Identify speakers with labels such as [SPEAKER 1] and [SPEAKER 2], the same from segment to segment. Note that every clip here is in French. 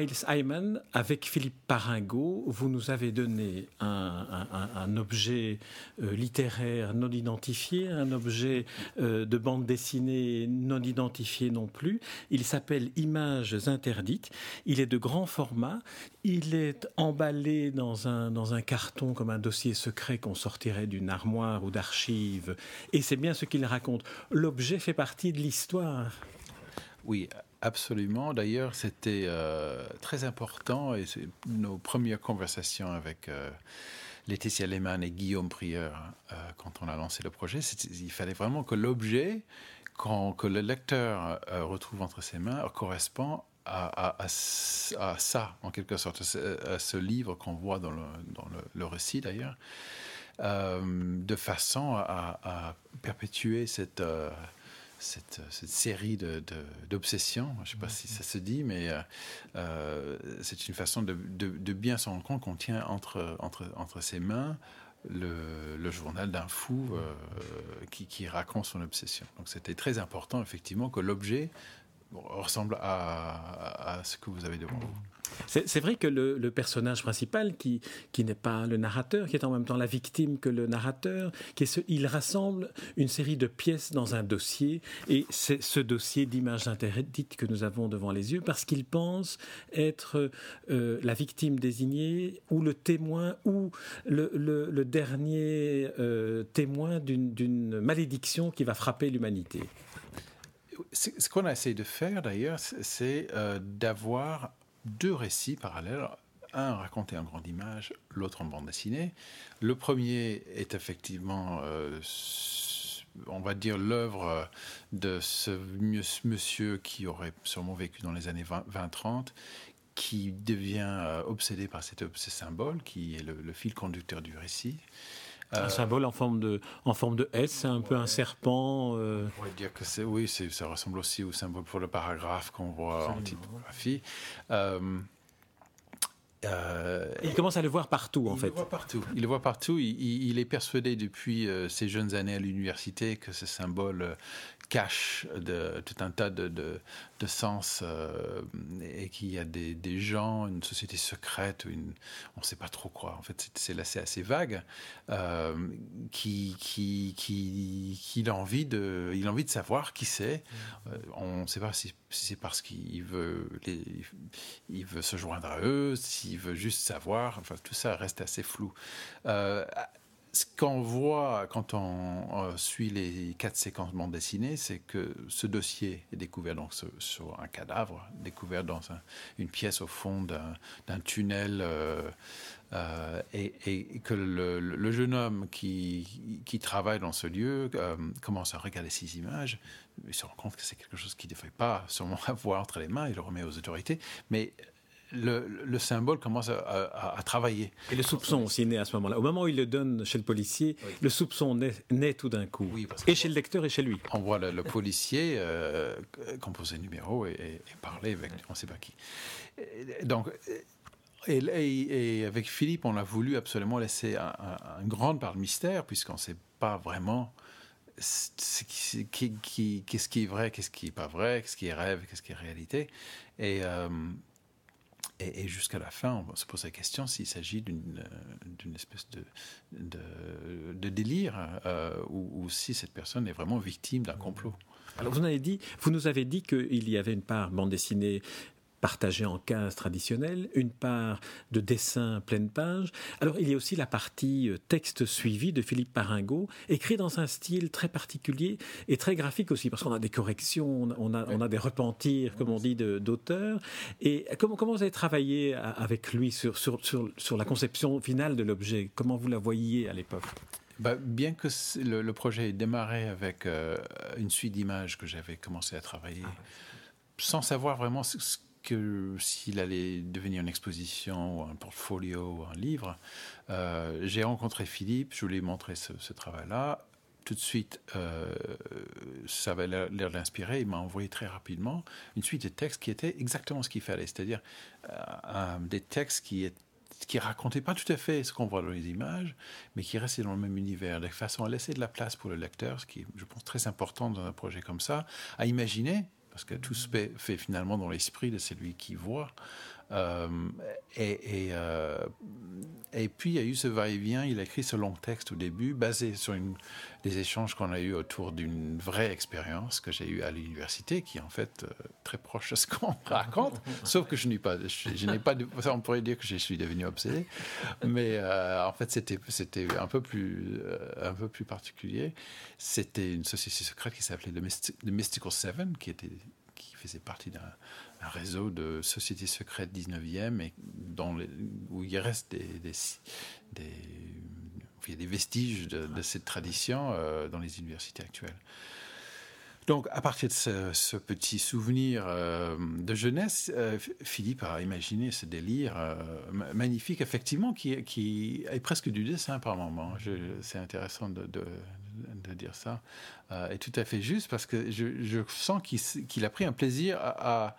[SPEAKER 1] Miles Hyman, avec Philippe Paringot, vous nous avez donné un, objet euh, littéraire non identifié, un objet euh, de bande dessinée non identifié non plus. Il s'appelle Images interdites. Il est de grand format. Il est emballé dans un, dans un carton comme un dossier secret qu'on sortirait d'une armoire ou d'archives. Et c'est bien ce qu'il raconte. L'objet fait partie de l'histoire.
[SPEAKER 2] Oui, Absolument. D'ailleurs, c'était euh, très important et nos premières conversations avec euh, Laetitia Lehmann et Guillaume Prieur euh, quand on a lancé le projet, il fallait vraiment que l'objet que le lecteur retrouve entre ses mains correspond à, ça, en quelque sorte, à ce livre qu'on voit dans le, récit d'ailleurs, de façon à, perpétuer cette cette, série d'obsessions. je ne sais pas si ça se dit, mais euh, euh, c'est une façon de, bien se rendre compte qu'on tient entre, entre, entre ses mains le, journal d'un fou euh, qui, qui, raconte son obsession. Donc c'était très important, effectivement, que l'objet ressemble à, à, ce que vous avez devant vous.
[SPEAKER 1] C'est vrai que le, personnage principal, qui, qui n'est pas le narrateur, qui est en même temps la victime que le narrateur, qui il rassemble une série de pièces dans un dossier, et c'est ce dossier d'images interdites que nous avons devant les yeux, parce qu'il pense être euh, la victime désignée, ou le témoin, ou le, le, dernier euh, témoin d'une malédiction qui va frapper l'humanité.
[SPEAKER 2] Ce qu'on a essayé de faire d'ailleurs, c'est euh, d'avoir deux récits parallèles. Un raconté en grande image, l'autre en bande dessinée. Le premier est effectivement, euh, on va dire, l'œuvre de ce monsieur qui aurait sûrement vécu dans les années 20-30, qui devient euh, obsédé par cet, ce symbole qui est le fil conducteur du récit.
[SPEAKER 1] Un symbole en forme de, en forme de S, c'est un peu un serpent.
[SPEAKER 2] Euh. On pourrait dire que c'est, oui, ça ressemble aussi au symbole pour le paragraphe qu'on voit en typographie. Euh,
[SPEAKER 1] euh, il commence à le voir partout, en
[SPEAKER 2] il
[SPEAKER 1] fait.
[SPEAKER 2] Le voit partout. Il le voit partout. Il, est persuadé depuis ses jeunes années à l'université que ce symbole cache de, tout un tas de, de, sens euh, et qu'il y a des, des, gens, une société secrète, une, on ne sait pas trop quoi. En fait, c'est assez, assez vague. Euh, qui, qui, qui, qui, a envie de, il a envie de savoir qui c'est. Euh, on ne sait pas si, c'est parce qu'il veut, il veut se joindre à eux, s'il veut juste savoir. Enfin, tout ça reste assez flou ce qu'on voit quand on euh, suit les quatre séquences bandes dessinées, c'est que ce dossier est découvert donc sur, un cadavre, découvert dans une pièce au fond d'un tunnel, euh, euh, et, que le, jeune homme qui, qui, travaille dans ce lieu commence à regarder ces images, il se rend compte que c'est quelque chose qu'il ne devrait pas sûrement avoir entre les mains, il le remet aux autorités, mais le, symbole commence à, travailler.
[SPEAKER 1] Et le soupçon aussi naît à ce moment-là. Au moment où il le donne chez le policier, le soupçon naît, tout d'un coup. et chez le lecteur et chez lui.
[SPEAKER 2] On voit le, policier euh, composer le numéro et, parler avec on ne sait pas qui. Donc. Et, avec Philippe, on a voulu absolument laisser une grande part de mystère, puisqu'on ne sait pas vraiment qu'est-ce qui, qui, est vrai, qu'est-ce qui n'est pas vrai, qu'est-ce qui est rêve, qu'est-ce qui est réalité. Et, euh, et, jusqu'à la fin, on se pose la question s'il s'agit d'une euh, espèce de, de, délire euh, ou, si cette personne est vraiment victime d'un complot.
[SPEAKER 1] Alors vous, vous nous avez dit qu'il y avait une part bande dessinée partagée en cases traditionnelles, une part de dessin pleine page. Alors il y a aussi la partie euh, texte suivi de Philippe Paringot, écrit dans un style très particulier et très graphique aussi, parce qu'on a des corrections, on a, on a des repentirs, comme on dit, d'auteur. Et comment, comment vous avez travaillé avec lui sur, sur, sur, sur la conception finale de l'objet? Comment vous la voyiez à l'époque?
[SPEAKER 2] Bah, bien que le, projet ait démarré avec euh, une suite d'images que j'avais commencé à travailler, ah sans savoir vraiment ce, ce que s'il allait devenir une exposition ou un portfolio ou un livre, euh, j'ai rencontré Philippe, je lui ai montré ce, travail-là. tout de suite, ça avait l'air d'inspirer. Il m'a envoyé très rapidement une suite de textes qui étaient exactement ce qu'il fallait, c'est-à-dire des textes qui étaient qui pas tout à fait ce qu'on voit dans les images, mais qui restait dans le même univers, de façon à laisser de la place pour le lecteur, ce qui est, je pense, très important dans un projet comme ça, à imaginer, parce que tout se fait finalement dans l'esprit de celui qui voit, euh, et, euh, et, puis, il y a eu ce va-et-vient. Il a écrit ce long texte au début, basé sur des échanges qu'on a eus autour d'une vraie expérience que j'ai eue à l'université, qui est en fait euh, très proche de ce qu'on raconte, sauf que je n'ai pas, je, n'ai pas, on pourrait dire que je suis devenu obsédé, mais en fait, c'était, c'était un peu plus, un peu plus particulier. C'était une société secrète qui s'appelait The, Mystical Seven, qui était, qui faisait partie d'un un réseau de sociétés secrètes 19e et dans où il reste des, des, il y a des vestiges de, cette tradition euh, dans les universités actuelles. Donc, à partir de ce, petit souvenir euh, de jeunesse, euh, Philippe a imaginé ce délire magnifique, effectivement, qui, qui, est presque du dessin par moment. C'est intéressant de, de, de, dire ça. et tout à fait juste, parce que je, sens qu'il a pris un plaisir à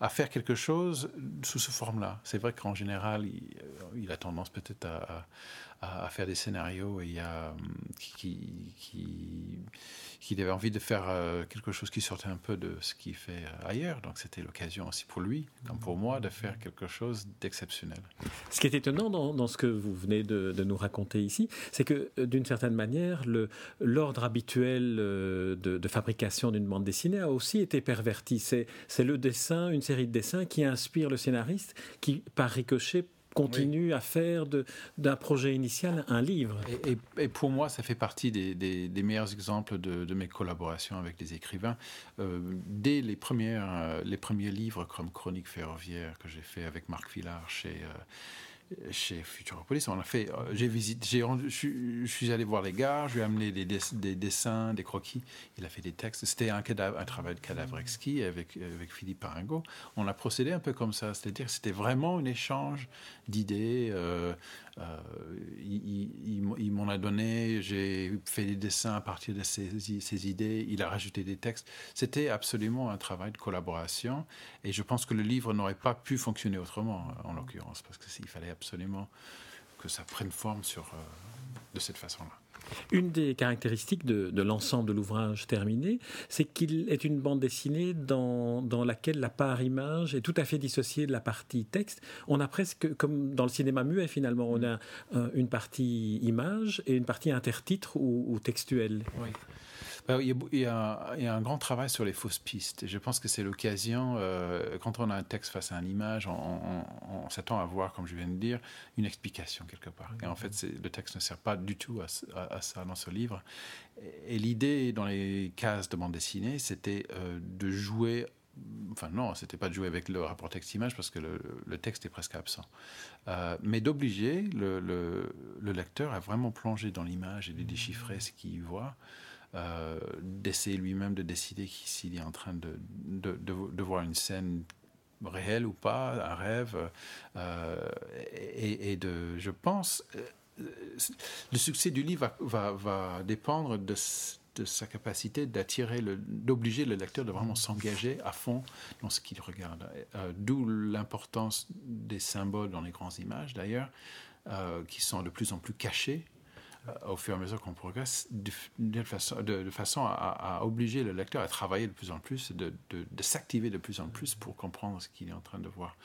[SPEAKER 2] à faire quelque chose sous ce forme-là. C'est vrai qu'en général, il, a tendance peut-être à, à, faire des scénarios et à, qui, qui, qu'il avait envie de faire euh, quelque chose qui sortait un peu de ce qu'il fait euh, ailleurs. Donc c'était l'occasion aussi pour lui, comme pour moi, de faire quelque chose d'exceptionnel.
[SPEAKER 1] Ce qui est étonnant dans, ce que vous venez de, nous raconter ici, c'est que euh, d'une certaine manière, l'ordre habituel de, de fabrication d'une bande dessinée a aussi été perverti. C'est le dessin, une série de dessins qui inspire le scénariste, qui par ricochet continue à faire d'un projet initial un livre.
[SPEAKER 2] Et, pour moi, ça fait partie des, meilleurs exemples de, mes collaborations avec des écrivains. Euh, dès les, premières, euh, les premiers livres comme Chronique ferroviaire que j'ai fait avec Marc Villard chez... Euh, chez Futuropolis, on a fait. Euh, j'ai visité, je suis allé voir les gars, je lui ai amené des, des, dessins, des croquis. Il a fait des textes. C'était un, travail de cadavre exquis avec Philippe Paringo. On a procédé un peu comme ça, c'est-à-dire c'était vraiment un échange d'idées. Euh, euh, il, m'en a donné, j'ai fait des dessins à partir de ses, idées, il a rajouté des textes. C'était absolument un travail de collaboration et je pense que le livre n'aurait pas pu fonctionner autrement, en l'occurrence, parce qu'il fallait absolument que ça prenne forme sur, euh, de cette façon-là.
[SPEAKER 1] Une des caractéristiques de, l'ensemble de l'ouvrage terminé, c'est qu'il est une bande dessinée dans, laquelle la part image est tout à fait dissociée de la partie texte. On a presque, comme dans le cinéma muet finalement, on a euh, une partie image et une partie intertitre ou, ou textuelle.
[SPEAKER 2] Oui. Euh, il y, a, un grand travail sur les fausses pistes. je pense que c'est l'occasion, euh, quand on a un texte face à une image, on, s'attend à voir, comme je viens de dire, une explication quelque part. Et en fait, le texte ne sert pas du tout à, ça dans ce livre. Et, l'idée dans les cases de bande dessinée, c'était euh, de jouer enfin non, c'était pas de jouer avec le rapport texte-image parce que le, texte est presque absent, mais d'obliger le, le, lecteur à vraiment plonger dans l'image et de déchiffrer ce qu'il voit. Euh, d'essayer lui-même de décider s'il est en train de, de, voir une scène réelle ou pas, un rêve. Euh, et, de, je pense, euh, le succès du livre va, va, dépendre de, de, sa capacité d'attirer, d'obliger le lecteur de vraiment s'engager à fond dans ce qu'il regarde. D'où l'importance des symboles dans les grandes images, d'ailleurs, qui sont de plus en plus cachés au fur et à mesure qu'on progresse, de, façon, de, façon à, obliger le lecteur à travailler de plus en plus, de, s'activer de plus en plus pour comprendre ce qu'il est en train de voir.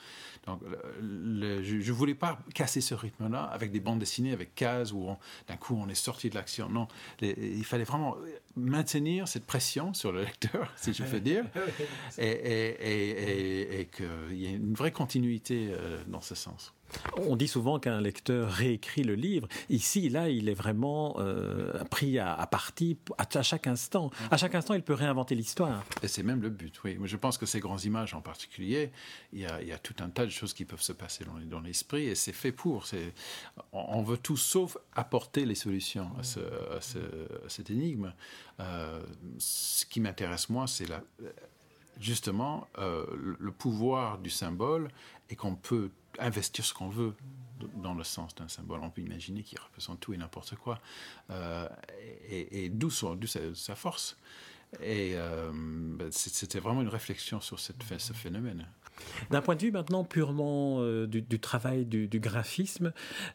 [SPEAKER 2] Donc, je ne voulais pas casser ce rythme-là avec des bandes dessinées, avec cases où d'un coup on est sorti de l'action. Non, il fallait vraiment maintenir cette pression sur le lecteur, si je peux dire, et, et, et qu'il y ait une vraie continuité euh, dans ce sens.
[SPEAKER 1] On dit souvent qu'un lecteur réécrit le livre. Ici, là, il est vraiment euh, pris à, partie à, chaque instant. À chaque instant, il peut réinventer l'histoire.
[SPEAKER 2] Et c'est même le but, oui. Je pense que ces grandes images en particulier, il y a, tout un tas de choses qui peuvent se passer dans, l'esprit et c'est fait pour. On, veut tout sauf apporter les solutions à, cette énigme. Euh, ce qui m'intéresse, moi, c'est justement euh, le pouvoir du symbole et qu'on peut investir ce qu'on veut dans le sens d'un symbole. On peut imaginer qu'il représente tout et n'importe quoi. et, d'où sa, force. Et ben, c'était vraiment une réflexion sur cette, ce phénomène.
[SPEAKER 1] D'un point de vue maintenant purement euh, du, travail du, graphisme,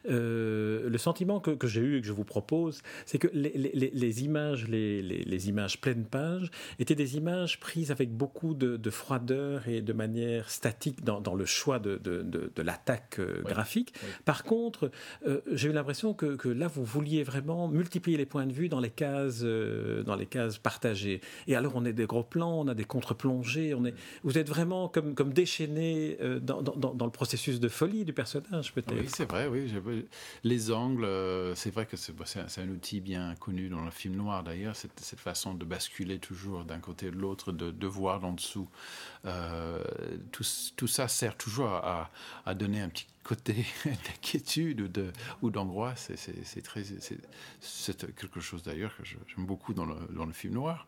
[SPEAKER 1] euh, le sentiment que, j'ai eu et que je vous propose, c'est que les, images, les, images pleines pages, étaient des images prises avec beaucoup de, froideur et de manière statique dans, le choix de, l'attaque euh, graphique. Par contre, j'ai eu l'impression que, là, vous vouliez vraiment multiplier les points de vue dans les cases, dans les cases partagées. Et alors, on a des gros plans, on a des contre-plongées, on est, vous êtes vraiment comme, comme euh, dans, le processus de folie du personnage, peut-être.
[SPEAKER 2] Oui, c'est vrai, oui. Les angles, euh, c'est vrai que c'est un, outil bien connu dans le film noir, d'ailleurs, cette, façon de basculer toujours d'un côté de l'autre, de, de, voir d'en dessous. Euh, tout, ça sert toujours à, donner un petit côté d'inquiétude ou d'angoisse. C'est très, c'est quelque chose d'ailleurs que j'aime beaucoup dans le, film noir.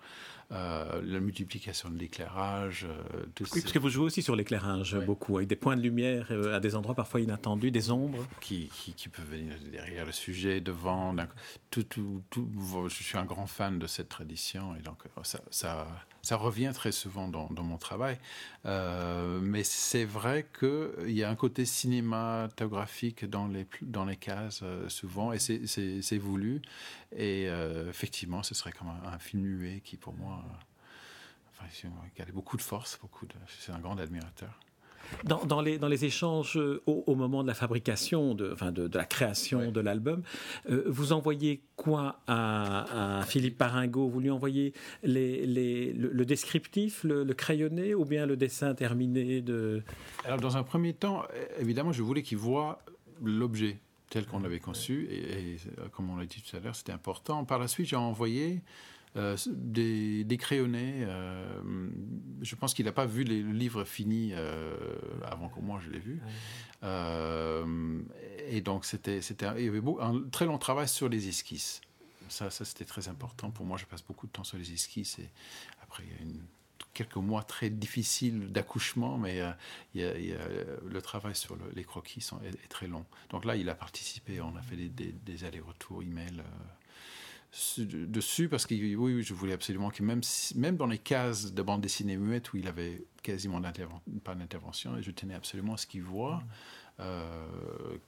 [SPEAKER 2] Euh, la multiplication de l'éclairage.
[SPEAKER 1] Euh, oui, parce que vous jouez aussi sur l'éclairage beaucoup, avec des points de lumière euh, à des endroits parfois inattendus, des ombres.
[SPEAKER 2] Qui, qui, peuvent venir derrière le sujet, devant. Tout, tout, tout, je suis un grand fan de cette tradition et donc ça, ça ça revient très souvent dans, mon travail. Euh, mais c'est vrai qu'il y a un côté cinématographique dans les, dans les cases, euh, souvent, et c'est voulu. Et euh, effectivement, ce serait comme un, film muet qui, pour moi, enfin, il a beaucoup de force. Beaucoup de, c'est un grand admirateur.
[SPEAKER 1] Dans, les, dans les échanges euh, au, moment de la fabrication, de, enfin de, la création de l'album, euh, vous envoyez quoi à, Philippe Paringo Vous lui envoyez les, les, le, descriptif, le, crayonné ou bien le dessin terminé de...
[SPEAKER 2] Alors dans un premier temps, évidemment, je voulais qu'il voit l'objet tel qu'on l'avait conçu et, et, comme on l'a dit tout à l'heure, c'était important. Par la suite, j'ai envoyé euh, des, des, crayonnés. Euh, je pense qu'il n'a pas vu le livre fini euh, avant que moi je l'ai vu. et donc, c'était, c'était, il y avait un très long travail sur les esquisses. Ça, ça c'était très important. Pour moi, je passe beaucoup de temps sur les esquisses. Et après, il y a une, quelques mois très difficiles d'accouchement, mais il y a, le travail sur les croquis sont, est, très long. Donc là, il a participé. On a fait des, des, des allers-retours email dessus parce que oui, je voulais absolument que même, même dans les cases de bande dessinée muette où il avait quasiment pas d'intervention, et je tenais absolument à ce qu'il voit. Mm. Euh,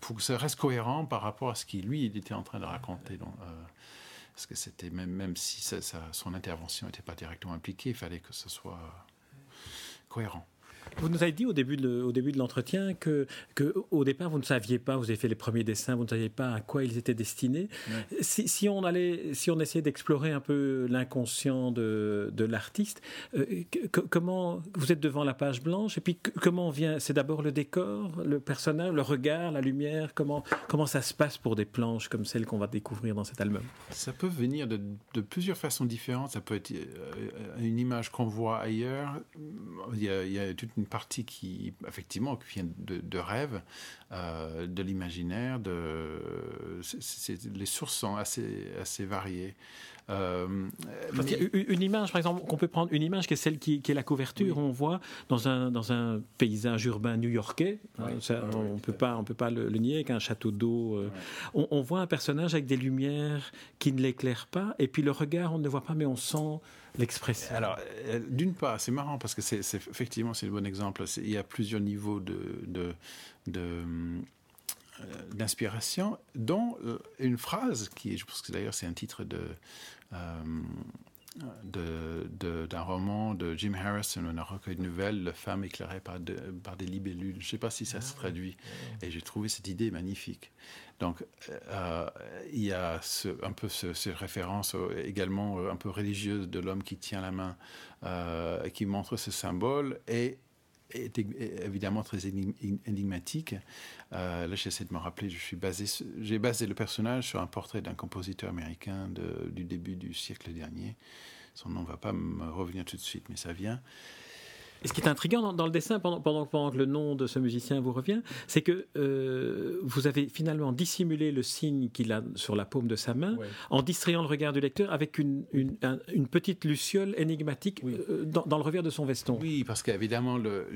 [SPEAKER 2] pour que ça reste cohérent par rapport à ce qu'il lui il était en train de raconter. Donc, euh, parce que c'était même, même si ça, son intervention n'était pas directement impliquée, il fallait que ce soit cohérent.
[SPEAKER 1] Vous nous avez dit au début de, l'entretien que, que, au départ, vous ne saviez pas, vous avez fait les premiers dessins, vous ne saviez pas à quoi ils étaient destinés. Si, si, on allait, si on essayait d'explorer un peu l'inconscient de, de l'artiste, euh, comment vous êtes devant la page blanche et puis comment vient C'est d'abord le décor, le personnage, le regard, la lumière. Comment comment ça se passe pour des planches comme celles qu'on va découvrir dans cet album?
[SPEAKER 2] Ça peut venir de, de, plusieurs façons différentes. Ça peut être euh, une image qu'on voit ailleurs. Il y a, il y a toute une partie qui, effectivement, qui vient de, de rêves, euh, de l'imaginaire. De, les sources sont assez, assez variées.
[SPEAKER 1] Euh, une image, par exemple, qu'on peut prendre une image qui est celle qui, est la couverture, on voit dans un, dans un paysage urbain new-yorkais, hein, on ne peut pas, on peut pas le, nier, avec un château d'eau, euh, on, on, voit un personnage avec des lumières qui ne l'éclairent pas, et puis le regard, on ne le voit pas, mais on sent l'expression
[SPEAKER 2] Alors, euh, d'une part, c'est marrant parce que c'est effectivement c'est le bon exemple. Il y a plusieurs niveaux de, euh, d'inspiration, dont euh, une phrase qui, je pense que d'ailleurs c'est un titre de, d'un roman de Jim Harrison, un recueil de nouvelles, La femme éclairée par, par des libellules. Je ne sais pas si ça se ah traduit. Et j'ai trouvé cette idée magnifique. Donc, euh, il y a un peu ce, ces références également euh, un peu religieuses de l'homme qui tient la main, euh, qui montre ce symbole, et est évidemment très énigmatique. là, j'essaie de me rappeler, je basé, j'ai basé le personnage sur un portrait d'un compositeur américain du début du siècle dernier. Son nom ne va pas me revenir tout de suite, mais ça vient.
[SPEAKER 1] Et ce qui est intriguant dans, le dessin, pendant, pendant, pendant, que le nom de ce musicien vous revient, c'est que euh, vous avez finalement dissimulé le signe qu'il a sur la paume de sa main en distrayant le regard du lecteur avec une, une, une petite luciole énigmatique euh, dans, le revers de son veston.
[SPEAKER 2] Oui, parce qu'évidemment, le,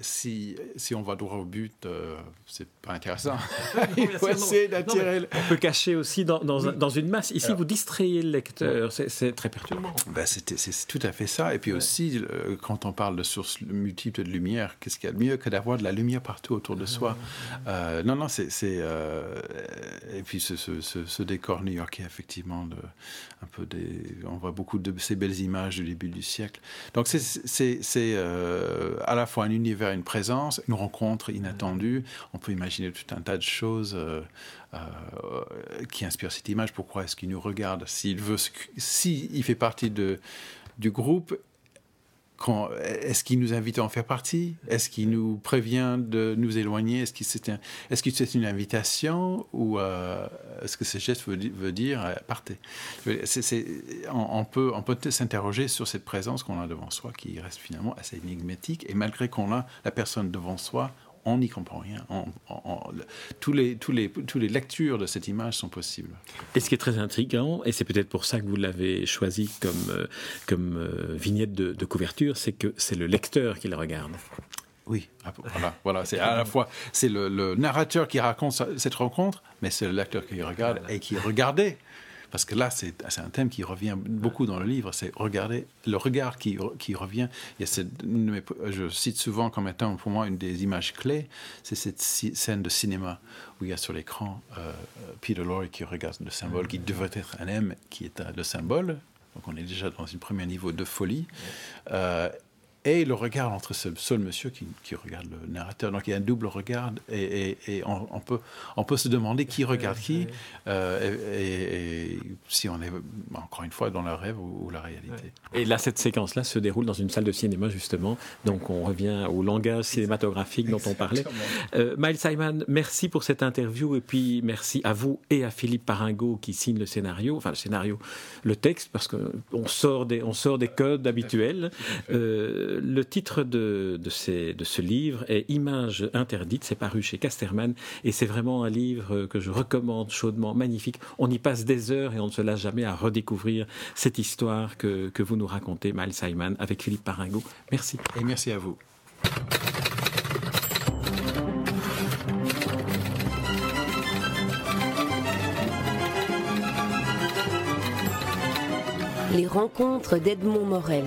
[SPEAKER 2] si, si on va droit au but, euh, c'est pas intéressant.
[SPEAKER 1] Il faut essayer d'attirer. On peut cacher aussi dans, dans, dans une masse. Ici, vous distrayez le lecteur. C'est très perturbant.
[SPEAKER 2] Ben, c'est tout à fait ça. Et puis aussi, quand on parle de sources multiples de lumière, qu'est-ce qu'il y a de mieux que d'avoir de la lumière partout autour de soi? Euh, Non, non, c'est. Euh, et puis ce, ce, ce, décor new-yorkais, effectivement, de, un peu des, on voit beaucoup de ces belles images du début du siècle. Donc c'est euh, à la fois un univers, une présence, une rencontre inattendue. On peut imaginer tout un tas de choses. Euh, euh, qui inspirent cette image. Pourquoi est-ce qu'il nous regarde? S'il veut, s'il fait partie de, du groupe, est-ce qu'il nous invite à en faire partie? Est-ce qu'il nous prévient de nous éloigner? Est-ce que c'est un, est -ce c'est une invitation? Ou euh, est-ce que ce geste veut, dire euh, partez? On, peut, on peut s'interroger sur cette présence qu'on a devant soi qui reste finalement assez énigmatique. Et malgré qu'on a la personne devant soi, on n'y comprend rien. tous, les, tous, les, tous les lectures de cette image sont possibles.
[SPEAKER 1] Et ce qui est très intriguant, et c'est peut-être pour ça que vous l'avez choisi comme, euh, comme euh, vignette de, couverture, c'est que c'est le lecteur qui le regarde.
[SPEAKER 2] Oui, ah, voilà, voilà c'est à la fois c'est le, le, narrateur qui raconte cette rencontre, mais c'est le lecteur qui regarde et qui regardait parce que là, c'est un thème qui revient beaucoup dans le livre, c'est regarder le regard qui, revient. Il y a cette, je cite souvent comme étant pour moi une des images clés, c'est cette scène de cinéma où il y a sur l'écran euh, Peter Lorre qui regarde le symbole qui devrait être un M, qui est le symbole. Donc on est déjà dans un premier niveau de folie. Euh, et le regard entre ce seul monsieur qui, regarde le narrateur. Donc il y a un double regard et, on, peut, on peut se demander qui regarde qui euh, et, si on est encore une fois dans le rêve ou, la réalité.
[SPEAKER 1] Et là, cette séquence-là se déroule dans une salle de cinéma justement. Donc on revient au langage cinématographique dont on parlait. Euh, Miles Simon, merci pour cette interview et puis merci à vous et à Philippe Paringo qui signe le scénario, enfin le scénario, le texte parce qu'on sort des, on sort des codes habituels. Euh, le titre de, ce livre est Images interdites, c'est paru chez Casterman et c'est vraiment un livre que je recommande chaudement, magnifique. On y passe des heures et on ne se lasse jamais à redécouvrir cette histoire que, que vous nous racontez, Miles Simon, avec Philippe Paringo. Merci.
[SPEAKER 2] Et merci à vous.
[SPEAKER 3] Les rencontres d'Edmond Morel.